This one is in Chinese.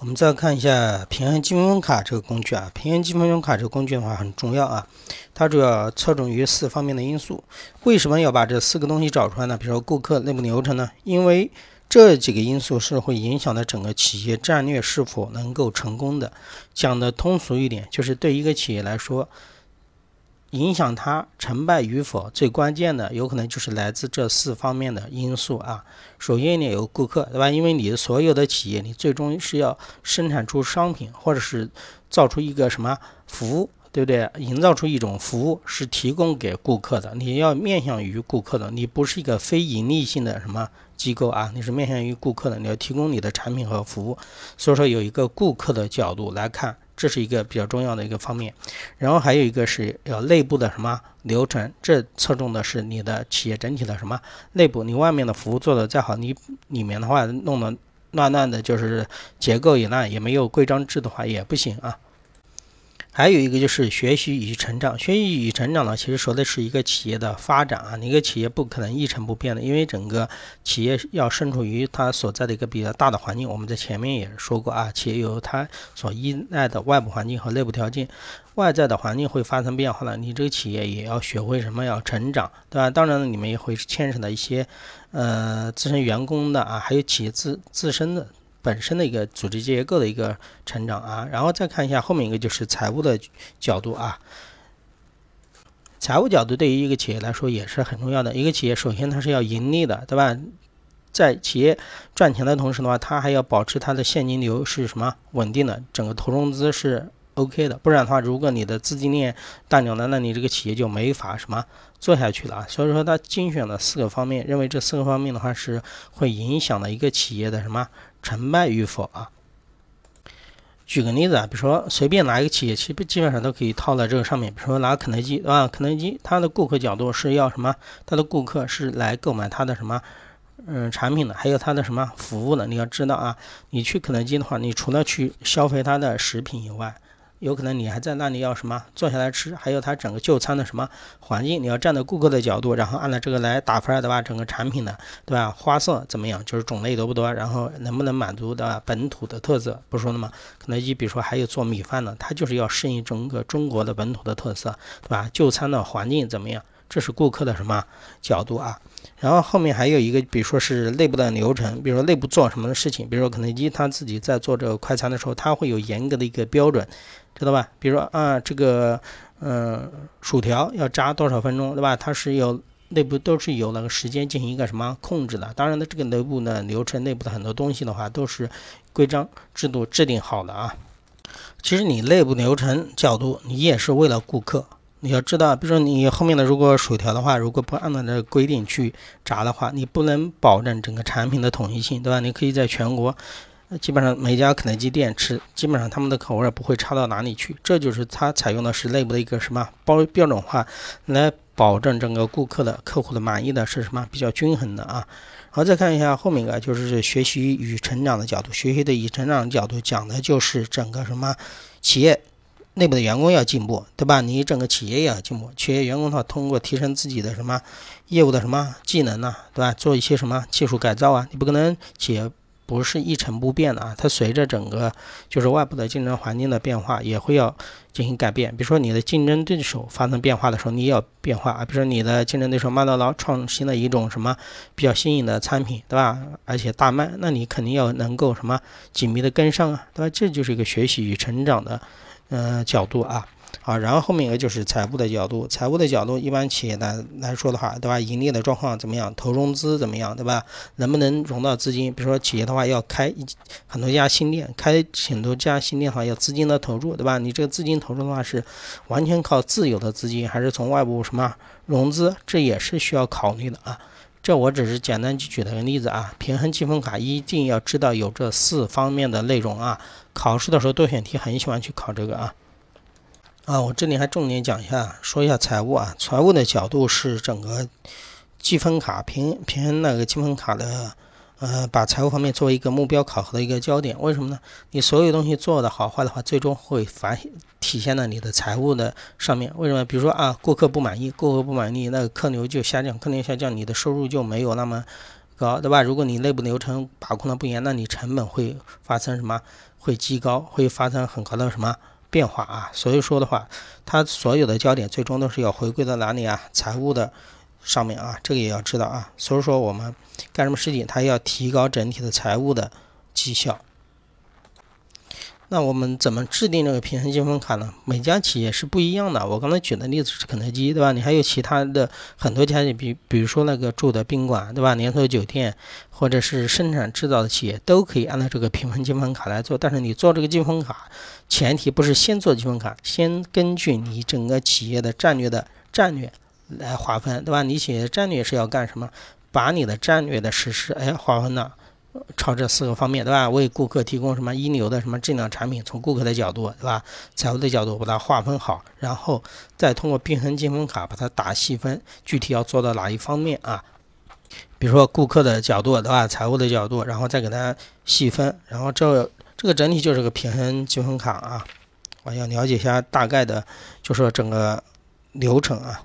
我们再看一下平安积分卡这个工具啊，平安积分卡这个工具的话很重要啊，它主要侧重于四方面的因素。为什么要把这四个东西找出来呢？比如说顾客、内部流程呢？因为这几个因素是会影响到整个企业战略是否能够成功的。讲的通俗一点，就是对一个企业来说。影响它成败与否最关键的，有可能就是来自这四方面的因素啊。首先，你有顾客，对吧？因为你的所有的企业，你最终是要生产出商品，或者是造出一个什么服务，对不对？营造出一种服务是提供给顾客的，你要面向于顾客的，你不是一个非盈利性的什么机构啊，你是面向于顾客的，你要提供你的产品和服务。所以说，有一个顾客的角度来看。这是一个比较重要的一个方面，然后还有一个是要内部的什么流程，这侧重的是你的企业整体的什么内部，你外面的服务做的再好，你里面的话弄得乱乱的，就是结构也烂，也没有规章制的话也不行啊。还有一个就是学习与成长，学习与成长呢，其实说的是一个企业的发展啊。一个企业不可能一成不变的，因为整个企业要身处于它所在的一个比较大的环境。我们在前面也说过啊，企业有它所依赖的外部环境和内部条件，外在的环境会发生变化了，你这个企业也要学会什么要成长，对吧？当然了，你们也会牵扯到一些呃自身员工的啊，还有企业自自身的。本身的一个组织结构的一个成长啊，然后再看一下后面一个就是财务的角度啊。财务角度对于一个企业来说也是很重要的。一个企业首先它是要盈利的，对吧？在企业赚钱的同时的话，它还要保持它的现金流是什么稳定的，整个投融资是 OK 的。不然的话，如果你的资金链断掉了，那你这个企业就没法什么做下去了啊。所以说，他精选了四个方面，认为这四个方面的话是会影响了一个企业的什么？成败与否啊？举个例子啊，比如说随便拿一个企业，其实基本上都可以套在这个上面。比如说拿肯德基，对吧？肯德基它的顾客角度是要什么？它的顾客是来购买它的什么？嗯，产品的，还有它的什么服务的？你要知道啊，你去肯德基的话，你除了去消费它的食品以外，有可能你还在那里要什么坐下来吃，还有它整个就餐的什么环境，你要站在顾客的角度，然后按照这个来打出来的吧，整个产品的对吧？花色怎么样？就是种类多不多？然后能不能满足的本土的特色？不说了吗？肯德基比如说还有做米饭的，它就是要适应整个中国的本土的特色，对吧？就餐的环境怎么样？这是顾客的什么角度啊？然后后面还有一个，比如说是内部的流程，比如说内部做什么的事情，比如说肯德基他自己在做这个快餐的时候，他会有严格的一个标准。知道吧？比如说啊，这个嗯，薯条要炸多少分钟，对吧？它是有内部都是有那个时间进行一个什么控制的。当然呢，这个内部呢流程、内部的很多东西的话，都是规章制度制定好的啊。其实你内部流程角度，你也是为了顾客。你要知道，比如说你后面的如果薯条的话，如果不按照这个规定去炸的话，你不能保证整个产品的统一性，对吧？你可以在全国。基本上每家肯德基店吃，基本上他们的口味不会差到哪里去。这就是它采用的是内部的一个什么包标准化，来保证整个顾客的客户的满意的是什么比较均衡的啊。好，再看一下后面一个，就是学习与成长的角度。学习的与成长角度讲的就是整个什么企业内部的员工要进步，对吧？你整个企业也要进步。企业员工的话，通过提升自己的什么业务的什么技能呢，对吧？做一些什么技术改造啊，你不可能企业。不是一成不变的啊，它随着整个就是外部的竞争环境的变化，也会要进行改变。比如说你的竞争对手发生变化的时候，你也要变化啊。比如说你的竞争对手麦当劳创新了一种什么比较新颖的产品，对吧？而且大卖，那你肯定要能够什么紧密的跟上啊，对吧？这就是一个学习与成长的嗯角度啊。好，然后后面一个就是财务的角度，财务的角度，一般企业来来说的话，对吧？盈利的状况怎么样？投融资怎么样？对吧？能不能融到资金？比如说企业的话要开一很多家新店，开很多家新店的话要资金的投入，对吧？你这个资金投入的话是完全靠自有的资金，还是从外部什么融资？这也是需要考虑的啊。这我只是简单举的个例子啊。平衡积分卡一定要知道有这四方面的内容啊。考试的时候多选题很喜欢去考这个啊。啊，我这里还重点讲一下，说一下财务啊。财务的角度是整个积分卡平平衡那个积分卡的，呃，把财务方面作为一个目标考核的一个焦点。为什么呢？你所有东西做的好坏的话，最终会反体现在你的财务的上面。为什么？比如说啊，顾客不满意，顾客不满意，那个客流就下降，客流下降，你的收入就没有那么高，对吧？如果你内部流程把控的不严，那你成本会发生什么？会极高，会发生很高的什么变化啊？所以说的话，它所有的焦点最终都是要回归到哪里啊？财务的上面啊，这个也要知道啊。所以说我们干什么事情，它要提高整体的财务的绩效。那我们怎么制定这个平衡积分卡呢？每家企业是不一样的。我刚才举的例子是肯德基，对吧？你还有其他的很多家，比比如说那个住的宾馆，对吧？连锁酒店或者是生产制造的企业都可以按照这个平衡积分卡来做。但是你做这个积分卡，前提不是先做积分卡，先根据你整个企业的战略的战略来划分，对吧？你企业战略是要干什么？把你的战略的实施，哎，划分了。朝这四个方面，对吧？为顾客提供什么一流的什么质量产品？从顾客的角度，对吧？财务的角度把它划分好，然后再通过平衡积分卡把它打细分，具体要做到哪一方面啊？比如说顾客的角度，对吧？财务的角度，然后再给它细分，然后这这个整体就是个平衡积分卡啊。我要了解一下大概的，就说整个流程啊。